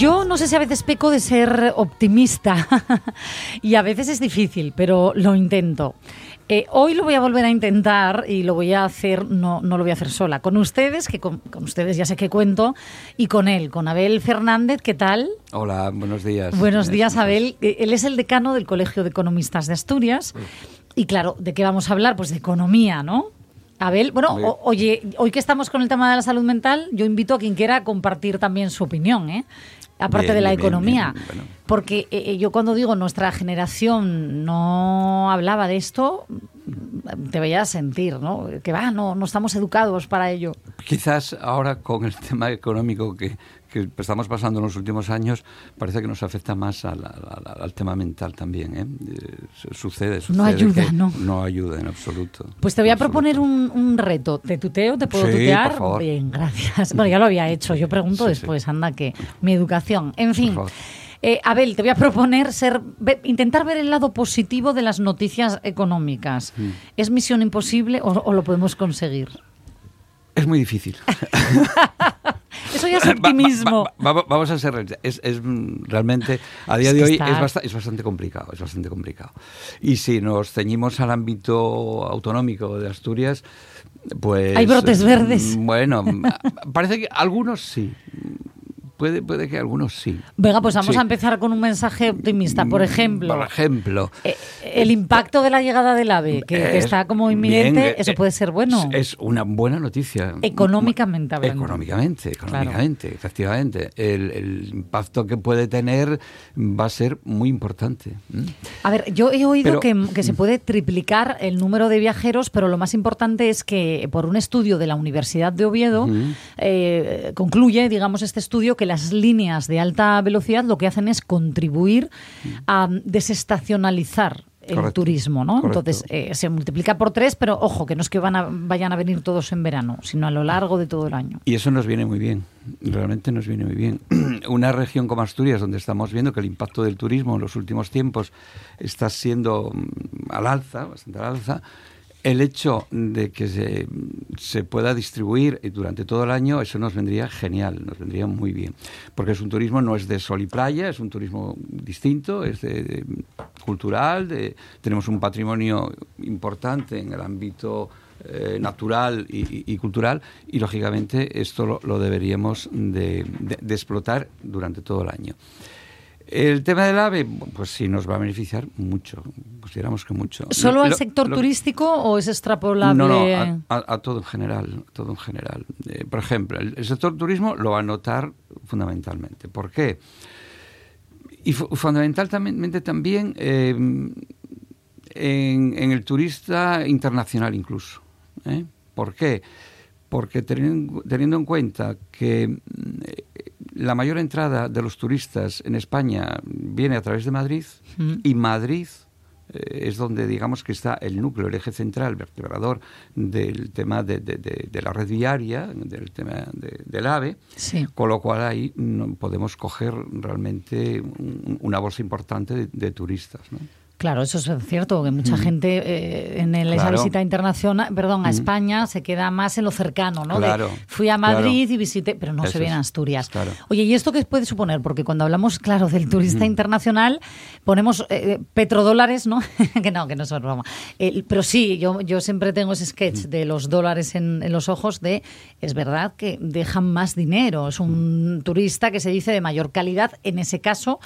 Yo no sé si a veces peco de ser optimista [LAUGHS] y a veces es difícil, pero lo intento. Eh, hoy lo voy a volver a intentar y lo voy a hacer, no, no lo voy a hacer sola, con ustedes, que con, con ustedes ya sé que cuento, y con él, con Abel Fernández, ¿qué tal? Hola, buenos días. Buenos días, Abel. Eh, Él es el decano del Colegio de Economistas de Asturias. Y claro, ¿de qué vamos a hablar? Pues de economía, ¿no? Abel, bueno, o- oye, hoy que estamos con el tema de la salud mental, yo invito a quien quiera a compartir también su opinión, ¿eh? Aparte Bien, de la bien, economía. bien, bueno. Porque eh, eh, yo cuando digo nuestra generación no hablaba de esto, te veía sentir, ¿no? Que va, no, no estamos educados para ello. Quizás ahora con el [LAUGHS] tema económico que, que estamos pasando en los últimos años, parece que nos afecta más al, al- al tema mental también. ¿eh? Eh, su- Sucede, sucede. ayuda, que ¿no? No ayuda en absoluto. Pues te voy a proponer un, un reto. ¿Te tuteo? ¿Te puedo Sí, tutear? por favor. Bien, gracias. [LAUGHS] Bueno, ya lo había hecho. Yo pregunto Sí, sí. después, anda, que mi educación. En fin. favor. Eh, Abel, te voy a proponer ser, ve- intentar ver el lado positivo de las noticias económicas. Mm. ¿Es misión imposible o, o lo podemos conseguir? Es muy difícil. [LAUGHS] Eso ya es va- optimismo. va- va- vamos a ser realistas. es, es, mm, realmente a día Es de hoy es, es bastante complicado es bastante complicado y si nos ceñimos al ámbito autonómico de Asturias pues Hay brotes verdes. mm, bueno [LAUGHS] mm, parece que algunos sí puede puede que algunos sí Venga, pues vamos Sí. a empezar con un mensaje optimista. Por ejemplo, por ejemplo eh, el impacto de la llegada del AVE, que, que es- está como inminente, bien, eso eh, puede ser bueno. Es, una buena noticia. Económicamente hablando. Económicamente, económicamente, efectivamente. El, el impacto que puede tener va a ser muy importante. A ver, yo he oído Pero- que, que se puede triplicar el número de viajeros, pero lo más importante es que por un estudio de la Universidad de Oviedo eh, concluye, digamos, este estudio que las líneas de alta velocidad lo que hacen es contribuir a desestacionalizar el turismo, ¿no? Entonces eh, se multiplica por tres, pero ojo, que no es que van a, vayan a venir todos en verano, sino a lo largo de todo el año. Y eso nos viene muy bien, realmente nos viene muy bien. [CLEARS THROAT] Una región como Asturias, donde estamos viendo que el impacto del turismo en los últimos tiempos está siendo mm, al alza, bastante al alza, el hecho de que se, pueda distribuir durante todo el año, eso nos vendría genial, nos vendría muy bien. Porque es un turismo, no es de sol y playa, es un turismo distinto, es de, cultural, de, tenemos un patrimonio importante en el ámbito eh, natural y, cultural y, lógicamente, esto lo, deberíamos de explotar durante todo el año. El tema del AVE, pues sí, nos va a beneficiar mucho, consideramos que mucho. ¿Solo al sector turístico o es extrapolable? No, no, a, todo en general, todo en general. Eh, por ejemplo, el, sector turismo lo va a notar fundamentalmente. ¿Por qué? Y fundamentalmente también eh, en, el turista internacional incluso. ¿eh? ¿Por qué? Porque teniendo, teniendo en cuenta que la mayor entrada de los turistas en España viene a través de Madrid mm. y Madrid eh, es donde digamos que está el núcleo, el eje central, vertebrador del tema de, la red viaria, del tema del AVE, con lo cual ahí podemos coger realmente una bolsa importante de, turistas. ¿no? Claro, eso es cierto, que mucha gente eh, en esa visita internacional, perdón, a España se queda más en lo cercano, ¿no? Claro, fui a Madrid y visité, pero no se ve en Asturias. Oye, ¿y esto qué puede suponer? Porque cuando hablamos, claro, del turista internacional, ponemos eh, petrodólares, ¿no? [LAUGHS] que no, que no es broma. pero sí, yo, yo siempre tengo ese sketch de los dólares en, los ojos de, es verdad que dejan más dinero, es un turista que se dice de mayor calidad, en ese caso,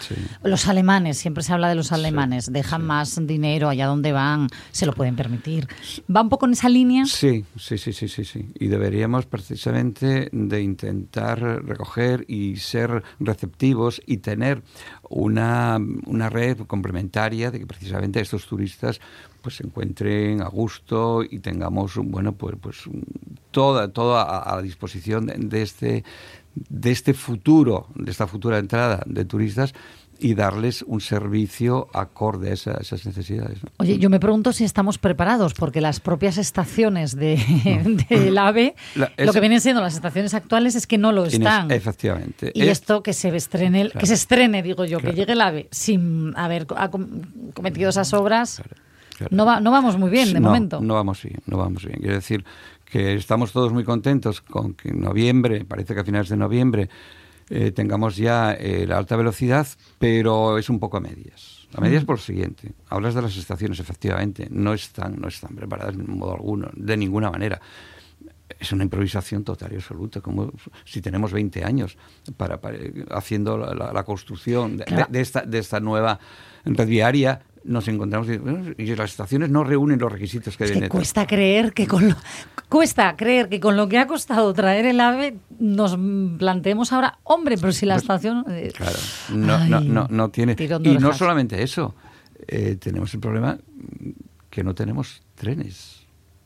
los alemanes, siempre se habla de los alemanes, dejan más dinero allá donde van, se lo pueden permitir. ¿Va un poco en esa línea? Sí, sí, sí, sí, sí, sí. Y deberíamos precisamente de intentar recoger y ser receptivos y tener una, una red complementaria de que precisamente estos turistas pues se encuentren a gusto y tengamos bueno pues pues toda toda a, disposición de este de este futuro de esta futura entrada de turistas y darles un servicio acorde a, esas necesidades. Oye, yo me pregunto si estamos preparados, porque las propias estaciones de, del AVE, lo que vienen siendo las estaciones actuales es que no lo están. Efectivamente. Y esto que se estrene, que se estrene, digo yo, que llegue el AVE sin haber cometido esas obras. No, va, no vamos muy bien de momento. No vamos bien, no vamos bien. Quiero decir que estamos todos muy contentos con que en noviembre, parece que a finales de noviembre, eh, tengamos ya eh, la alta velocidad, pero es un poco a medias. A medias por lo siguiente. Hablas de las estaciones, efectivamente, no están, no están preparadas de modo alguno, de ninguna manera. Es una improvisación total y absoluta, como si tenemos 20 años para, haciendo la, construcción de, esta, de esta nueva red viaria nos encontramos y las estaciones no reúnen los requisitos que deben cuesta creer que con lo, cuesta creer que con lo que ha costado traer el AVE nos planteemos ahora hombre pero si la pues, estación eh, claro no, no, no, tiene y no solamente eso eh, tenemos el problema que no tenemos trenes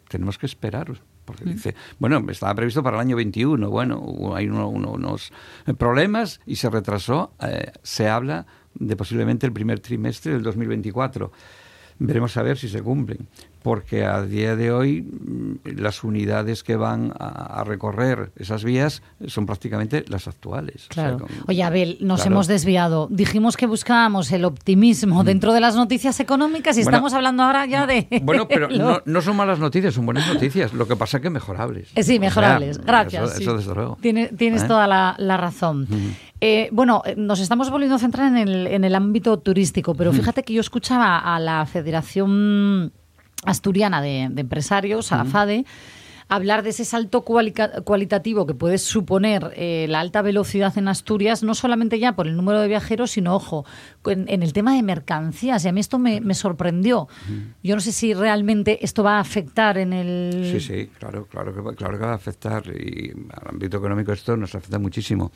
tenemos que esperar porque dice, bueno, estaba previsto para el año 21, bueno, hay unos problemas y se retrasó, eh, se habla de posiblemente el primer trimestre del 2024. Veremos a ver si se cumplen, porque a día de hoy mm, las unidades que van a, recorrer esas vías son prácticamente las actuales. Claro. Oye, Abel, nos hemos desviado. Dijimos que buscábamos el optimismo mm. dentro de las noticias económicas y estamos hablando ahora ya de... [LAUGHS] Bueno, pero [LAUGHS] no, son malas noticias, son buenas noticias. Lo que pasa es que mejorables. Eh, sí, mejorables. Gracias. Eso, desde luego. tienes ¿Eh? toda la, razón. Eh, bueno, eh, nos estamos volviendo a centrar en el, en el ámbito turístico, pero fíjate que yo escuchaba a la Federación Asturiana de, Empresarios, a la FADE, hablar de ese salto cualitativo que puede suponer eh, la alta velocidad en Asturias, no solamente ya por el número de viajeros, sino, ojo, en, el tema de mercancías. Y a mí esto me, sorprendió. Yo no sé si realmente esto va a afectar en el... Sí, sí, claro, claro que, claro que va a afectar. Y al ámbito económico esto nos afecta muchísimo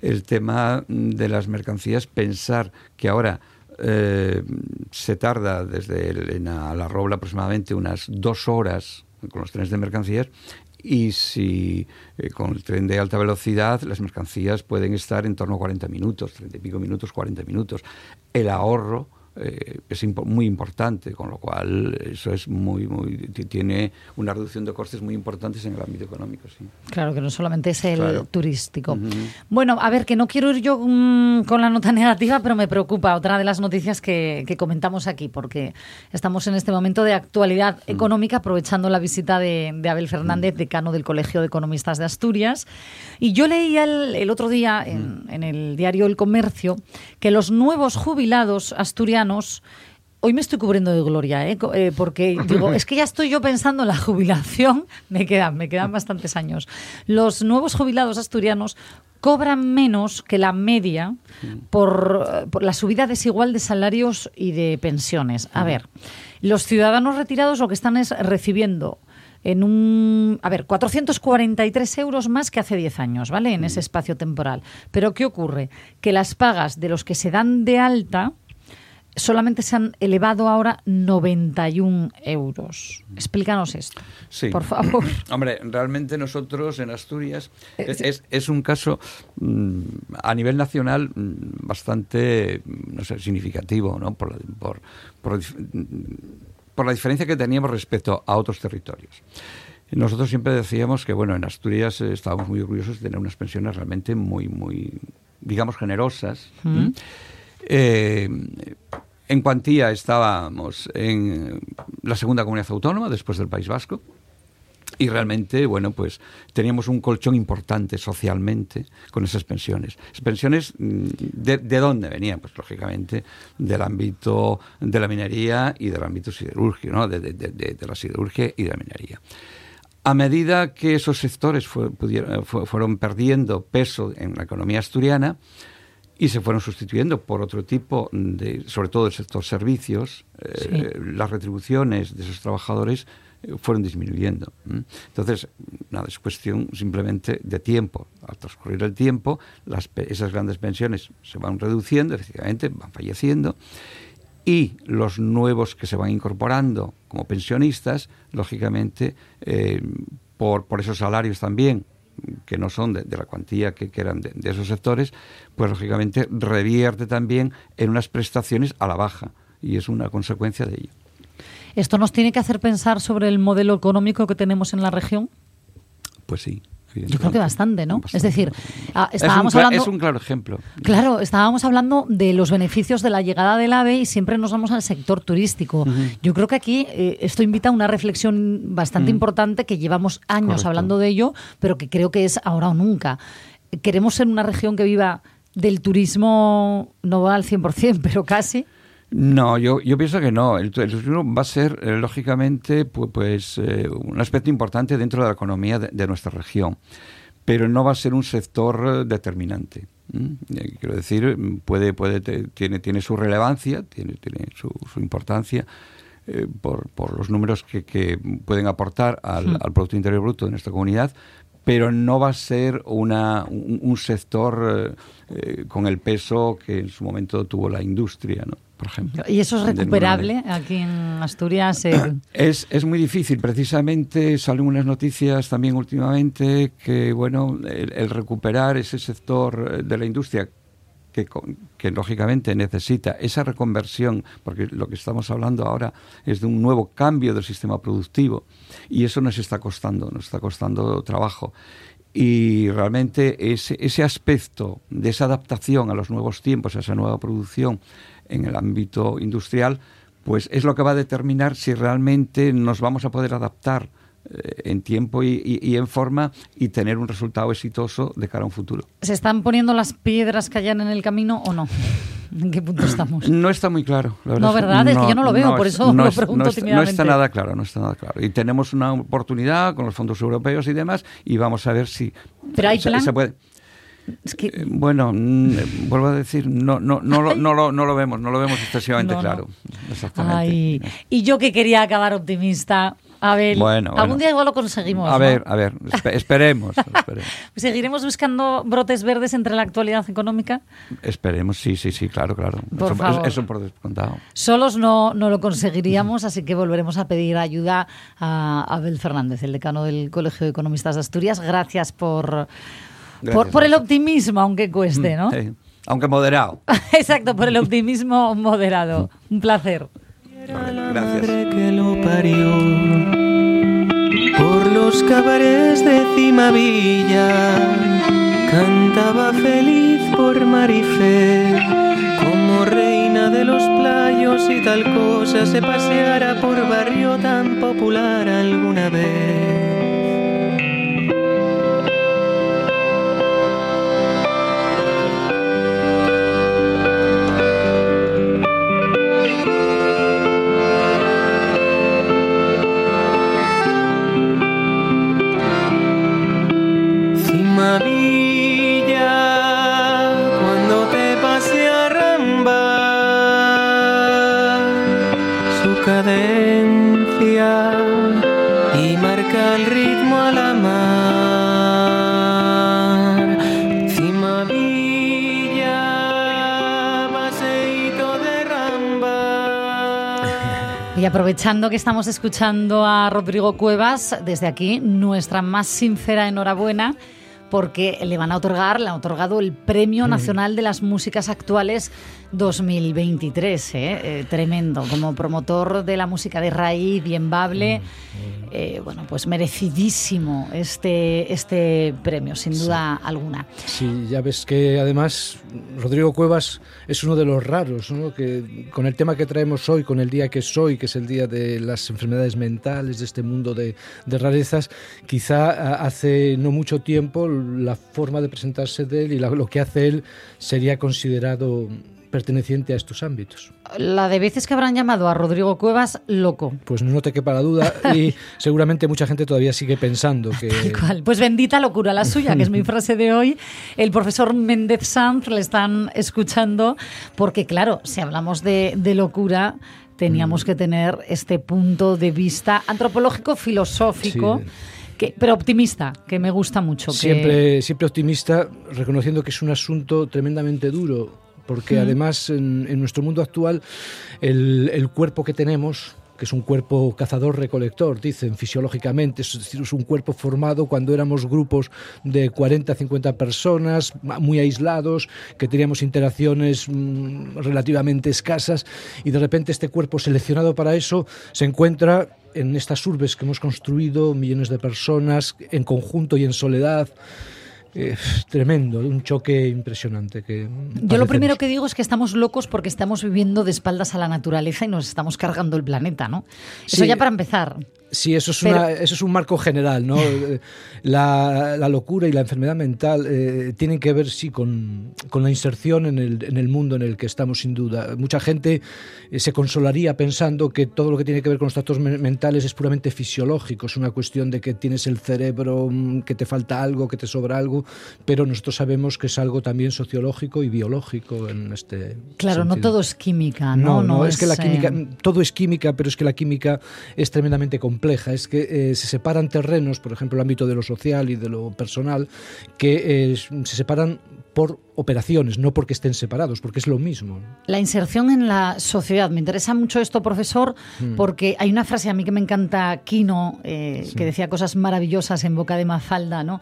el tema de las mercancías, pensar que ahora eh, se tarda desde la Robla aproximadamente unas dos horas con los trenes de mercancías y si eh, con el tren de alta velocidad las mercancías pueden estar en torno a 40 minutos, 30 y pico minutos, 40 minutos. El ahorro eh, es muy importante, con lo cual eso es muy, muy tiene una reducción de costes muy importantes en el ámbito económico. Sí. Claro, que no solamente es el turístico. Bueno, a ver, que no quiero ir yo mm, con la nota negativa, pero me preocupa otra de las noticias que, comentamos aquí, porque estamos en este momento de actualidad mm. económica, aprovechando la visita de, Abel Fernández, mm. decano del Colegio de Economistas de Asturias. Y yo leía el, otro día en, en el diario El Comercio que los nuevos jubilados asturianos Hoy me estoy cubriendo de gloria, ¿eh? ¿eh? porque digo, [LAUGHS] es que ya estoy yo pensando en la jubilación, [LAUGHS] me quedan, me quedan bastantes años. Los nuevos jubilados asturianos cobran menos que la media por, por, la subida desigual de salarios y de pensiones. A ver, los ciudadanos retirados lo que están es recibiendo en un, a ver, 443 euros más que hace 10 años, ¿vale? En ese espacio temporal. Pero ¿qué ocurre? Que las pagas de los que se dan de alta solamente se han elevado ahora 91 euros. Explícanos esto, por favor. [CLEARS THROAT] Hombre, realmente nosotros en Asturias es, es, un caso mm, a nivel nacional mm, bastante, no sé, significativo, ¿no? Por, por, por, por la diferencia que teníamos respecto a otros territorios. Nosotros siempre decíamos que, bueno, en Asturias eh, estábamos muy orgullosos de tener unas pensiones realmente muy, muy, digamos, generosas. Eh, en cuantía estábamos en la segunda comunidad autónoma después del País Vasco y realmente, bueno, pues teníamos un colchón importante socialmente con esas pensiones. Pensiones, mm, ¿de, dónde venían? Pues lógicamente del ámbito de la minería y del ámbito siderúrgico, ¿no? de, la siderurgia y de la minería. A medida que esos sectores fueron perdiendo peso en la economía asturiana, y se fueron sustituyendo por otro tipo de, sobre todo el sector servicios, eh, las retribuciones de esos trabajadores fueron disminuyendo. Entonces, nada, es cuestión simplemente de tiempo. Al transcurrir el tiempo, las, esas grandes pensiones se van reduciendo, efectivamente, van falleciendo, y los nuevos que se van incorporando como pensionistas, lógicamente, eh, por, por esos salarios también, que no son de, la cuantía que, eran de, de, esos sectores, pues lógicamente revierte también en unas prestaciones a la baja y es una consecuencia de ello. ¿Esto nos tiene que hacer pensar sobre el modelo económico que tenemos en la región? Pues sí. Yo creo que bastante, ¿no? es decir, ah, estábamos es un, hablando... Es un claro ejemplo. Claro, estábamos hablando de los beneficios de la llegada del AVE y siempre nos vamos al sector turístico. Yo creo que aquí eh, esto invita a una reflexión bastante importante que llevamos años hablando de ello, pero que creo que es ahora o nunca. Queremos ser una región que viva del turismo, no al 100%, pero casi. No, yo, yo pienso que no. El, turismo va a ser, eh, lógicamente, pues, eh, un aspecto importante dentro de la economía de, nuestra región, pero no va a ser un sector eh, determinante. Quiero decir, puede, puede, tiene, tiene su relevancia, tiene, tiene su, importancia. por, por, los números que, que pueden aportar al, al, Producto Interior Bruto de nuestra comunidad, pero no va a ser una, un, sector con el peso que en su momento tuvo la industria, ¿no? Por ejemplo. ¿Y eso es recuperable aquí en Asturias? [CLEARS THROAT] Es, es muy difícil. Precisamente salen unas noticias también últimamente que, bueno, el, recuperar ese sector eh, de la industria que, que, lógicamente necesita esa reconversión, porque lo que estamos hablando ahora es de un nuevo cambio del sistema productivo y eso nos está costando, nos está costando trabajo. Y realmente ese, ese aspecto de esa adaptación a los nuevos tiempos, a esa nueva producción, en el ámbito industrial, pues es lo que va a determinar si realmente nos vamos a poder adaptar eh, en tiempo y, en forma y tener un resultado exitoso de cara a un futuro. ¿Se están poniendo las piedras que hayan en el camino o no? ¿En qué punto estamos? No está muy claro. La verdad no, ¿verdad? Es, que yo no lo veo, por eso lo pregunto no, no está nada claro, no está nada claro. Y tenemos una oportunidad con los fondos europeos y demás y vamos a ver si Pero hay plan? se puede. Eh, bueno, mm, vuelvo a decir, no, no, no, lo, no, lo, no lo vemos, no lo vemos excesivamente claro. Exactamente. Y yo que quería acabar optimista. A ver, algún día igual lo conseguimos. A ver, a ver, esperemos. [LAUGHS] ¿Seguiremos buscando brotes verdes entre la actualidad económica? Esperemos, sí, sí, sí, claro, claro. Por eso, eso, por descontado. Solos no, no lo conseguiríamos, así que volveremos a pedir ayuda a Abel Fernández, el decano del Colegio de Economistas de Asturias. Gracias por por, el optimismo, aunque cueste, ¿no? Aunque moderado. [LAUGHS] Exacto, por el optimismo moderado. Un placer. Gracias. que lo parió por los cabarets de Cimavilla cantaba feliz por Marifé como reina de los playos y tal cosa se paseara por barrio tan popular alguna vez. Aprovechando que estamos escuchando a Rodrigo Cuevas, desde aquí nuestra más sincera enhorabuena porque le van a otorgar, le han otorgado el Premio. Nacional de las Músicas Actuales 2023. ¿eh? Eh, tremendo, como promotor de la música de raíz y embable. Eh, bueno, pues merecidísimo este, este premio, sin duda alguna. Sí, ya ves que además Rodrigo Cuevas es uno de los raros, ¿no? que con el tema que traemos hoy, con el día que es hoy, que es el día de las enfermedades mentales, de este mundo de, de rarezas, quizá hace no mucho tiempo la forma de presentarse de él y lo que hace él sería considerado perteneciente a estos ámbitos. La de veces que habrán llamado a Rodrigo Cuevas loco. Pues no te quepa la duda y [LAUGHS] seguramente mucha gente todavía sigue pensando que... Tal Pues bendita locura la suya, que es mi [LAUGHS] frase de hoy. El profesor Méndez Sanz le están escuchando porque, claro, si hablamos de, locura, teníamos mm. que tener este punto de vista antropológico, pero optimista, que me gusta mucho. Siempre, siempre optimista, reconociendo que es un asunto tremendamente duro porque además en, nuestro mundo actual el, cuerpo que tenemos que es un cuerpo cazador-recolector, dicen fisiológicamente, es decir, es un cuerpo formado cuando éramos grupos de 40, 50 personas, muy aislados, que teníamos interacciones mm, relativamente escasas, y de repente este cuerpo seleccionado para eso se encuentra en estas urbes que hemos construido, millones de personas, en conjunto y en soledad, tremendo, un choque impresionante. Que Yo lo primero que digo es que estamos locos porque estamos viviendo de espaldas a la naturaleza y nos estamos cargando el planeta, ¿no? Eso ya para empezar. Sí, eso es, eso es un marco general, ¿no? [LAUGHS] la, la, locura y la enfermedad mental eh, tienen que ver, sí, con, con la inserción en el, en el, mundo en el que estamos, sin duda. Mucha gente eh, se consolaría pensando que todo lo que tiene que ver con los trastornos mentales es puramente fisiológico, es una cuestión de que tienes el cerebro, mm, que te falta algo, que te sobra algo, pero nosotros sabemos que es algo también sociológico y biológico en este Claro, no todo es química, ¿no? No, no, es que la química, eh, todo es química, pero es que la química es tremendamente compleja es que eh, se separan terrenos, por ejemplo, el ámbito de lo social y de lo personal, que eh, se separan por operaciones, no porque estén separados, porque es lo mismo. La inserción en la sociedad. Me interesa mucho esto, profesor, mm. porque hay una frase a mí que me encanta, Kino, eh, que decía cosas maravillosas en boca de Mafalda, ¿no?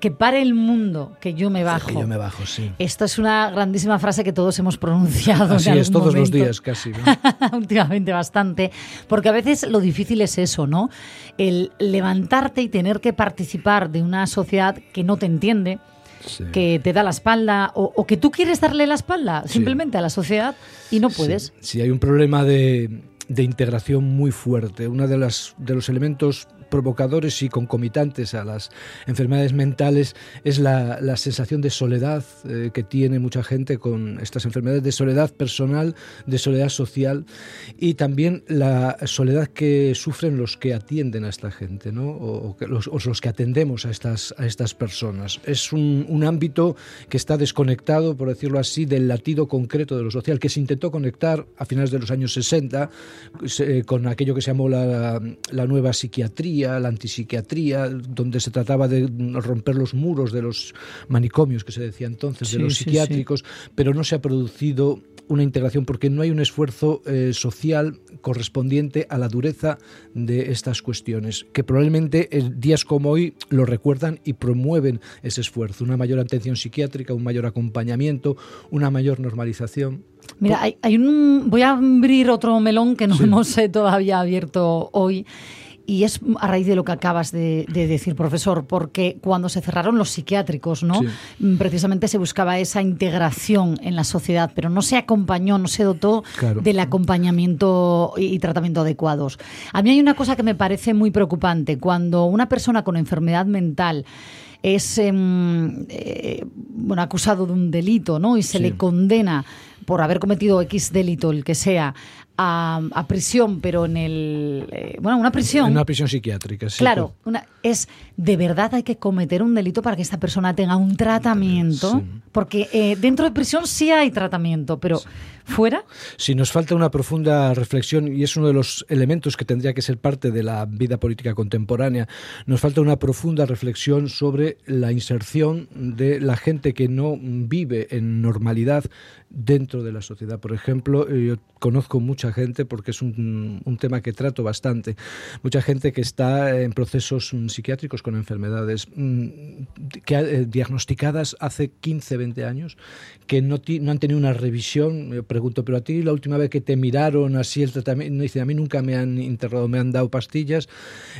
que pare el mundo, que yo me bajo. Que yo me bajo, sí. Esto es una grandísima frase que todos hemos pronunciado. Así es, todos los días casi. [LAUGHS] Últimamente bastante, porque a veces lo difícil es eso, ¿no? El levantarte y tener que participar de una sociedad que no te entiende, que te da la espalda o, que tú quieres darle la espalda simplemente a la sociedad y no puedes. Sí, hay un problema de, de integración muy fuerte. Uno de, las, de los elementos provocadores y concomitantes a las enfermedades mentales es la, sensación de soledad eh, que tiene mucha gente con estas enfermedades, de soledad personal, de soledad social y también la soledad que sufren los que atienden a esta gente, ¿no? o, los, que atendemos a estas, a estas personas. Es un, ámbito que está desconectado, por decirlo así, del latido concreto de lo social, que se intentó conectar a finales de los años 60 con aquello que se llamó la, la nueva psiquiatría, la antipsiquiatría, donde se trataba de romper los muros de los manicomios que se decía entonces, de los psiquiátricos, pero no se ha producido una integración porque no hay un esfuerzo eh, social correspondiente a la dureza de estas cuestiones, que probablemente días como hoy lo recuerdan y promueven ese esfuerzo, una mayor atención psiquiátrica, un mayor acompañamiento, una mayor normalización. Mira, hay, un, voy a abrir otro melón que no hemos eh, todavía abierto hoy y es a raíz de lo que acabas de, decir, profesor, porque cuando se cerraron los psiquiátricos, ¿no? Mm, precisamente se buscaba esa integración en la sociedad, pero no se acompañó, no se dotó del acompañamiento y, tratamiento adecuados. A mí hay una cosa que me parece muy preocupante. Cuando una persona con enfermedad mental es em, eh, bueno, acusado de un delito ¿no? y se le condena por haber cometido X delito, el que sea, a, prisión, pero en el. Eh, bueno, una prisión. En una prisión psiquiátrica, sí. Claro, una, es de verdad hay que cometer un delito para que esta persona tenga un tratamiento. Porque eh, dentro de prisión sí hay tratamiento, pero fuera. Si nos falta una profunda reflexión, y es uno de los elementos que tendría que ser parte de la vida política contemporánea, nos falta una profunda reflexión sobre la inserción de la gente que no vive en normalidad dentro de la sociedad. Por ejemplo, yo conozco mucha gente, porque es un, tema que trato bastante, mucha gente que está en procesos psiquiátricos con enfermedades mm, que, eh, diagnosticadas hace 15, 20 años, que no, han tenido una revisión. Me pregunto, pero a ti la última vez que te miraron así el tratamiento, dice, a mí nunca me han internado, me han dado pastillas,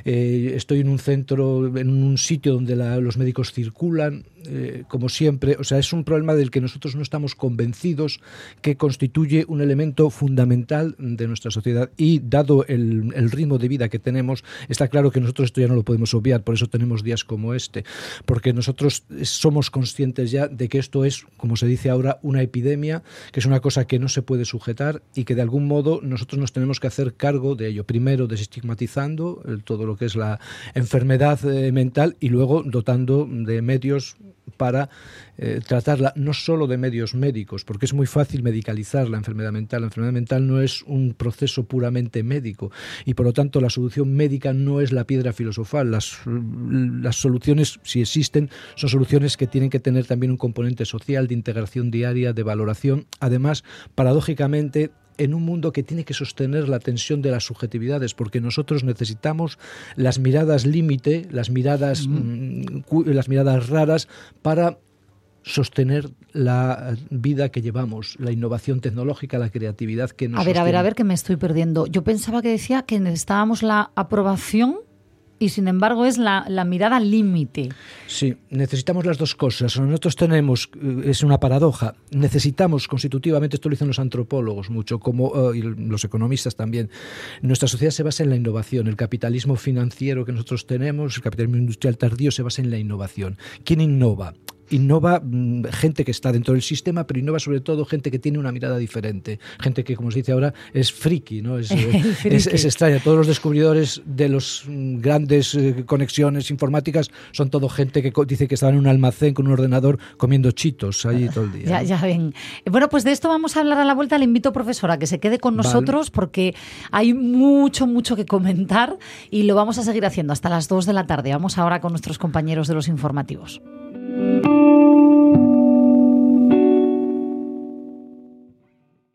eh, estoy en un centro, en un sitio donde los médicos circulan, eh, como siempre, o sea, es un problema del que nosotros no estamos convencidos que constituye un elemento fundamental de nuestra sociedad y dado el, ritmo de vida que tenemos, está claro que nosotros esto ya no lo podemos obviar, por eso tenemos días como este, porque nosotros somos conscientes ya de que esto es, como se dice ahora, una epidemia, que es una cosa que no se puede sujetar y que de algún modo nosotros nos tenemos que hacer cargo de ello. Primero desestigmatizando todo lo que es la enfermedad eh, mental y luego dotando de medios para eh, tratarla no solo de medios médicos, porque es muy fácil medicalizar la enfermedad mental. La enfermedad mental no es un proceso puramente médico y por lo tanto la solución médica no es la piedra filosofal. Las, las soluciones, si existen, son soluciones que tienen que tener también un componente social, de integración diaria, de valoración. Además, paradójicamente, en un mundo que tiene que sostener la tensión de las subjetividades, porque nosotros necesitamos las miradas límite, las miradas, mm, las miradas raras para sostener la vida que llevamos, la innovación tecnológica, la creatividad que nos A ver, a ver, a ver, que me estoy perdiendo. Yo pensaba que decía que necesitábamos la aprobación y sin embargo es la, mirada límite. Sí, necesitamos las dos cosas. Nosotros tenemos, eh, es una paradoja, necesitamos constitutivamente, esto lo dicen los antropólogos mucho, como eh, y los economistas también, nuestra sociedad se basa en la innovación. El capitalismo financiero que nosotros tenemos, el capitalismo industrial tardío, se basa en la innovación. ¿Quién innova? Innova mm, gente que está dentro del sistema, pero innova sobre todo gente que tiene una mirada diferente, gente que, como se dice ahora, es friki, ¿no? Es, [LAUGHS] eh, es, extraña. Todos los descubridores de las mm, grandes eh, conexiones informáticas son todo gente que dice que estaba en un almacén con un ordenador comiendo chitos allí todo el día. Ya, ya ven. Bueno, pues de esto vamos a hablar a la vuelta. Le invito, profesora, a que se quede con nosotros porque hay mucho, mucho que comentar y lo vamos a seguir haciendo hasta las 2 de la tarde. Vamos ahora con nuestros compañeros de los informativos. Música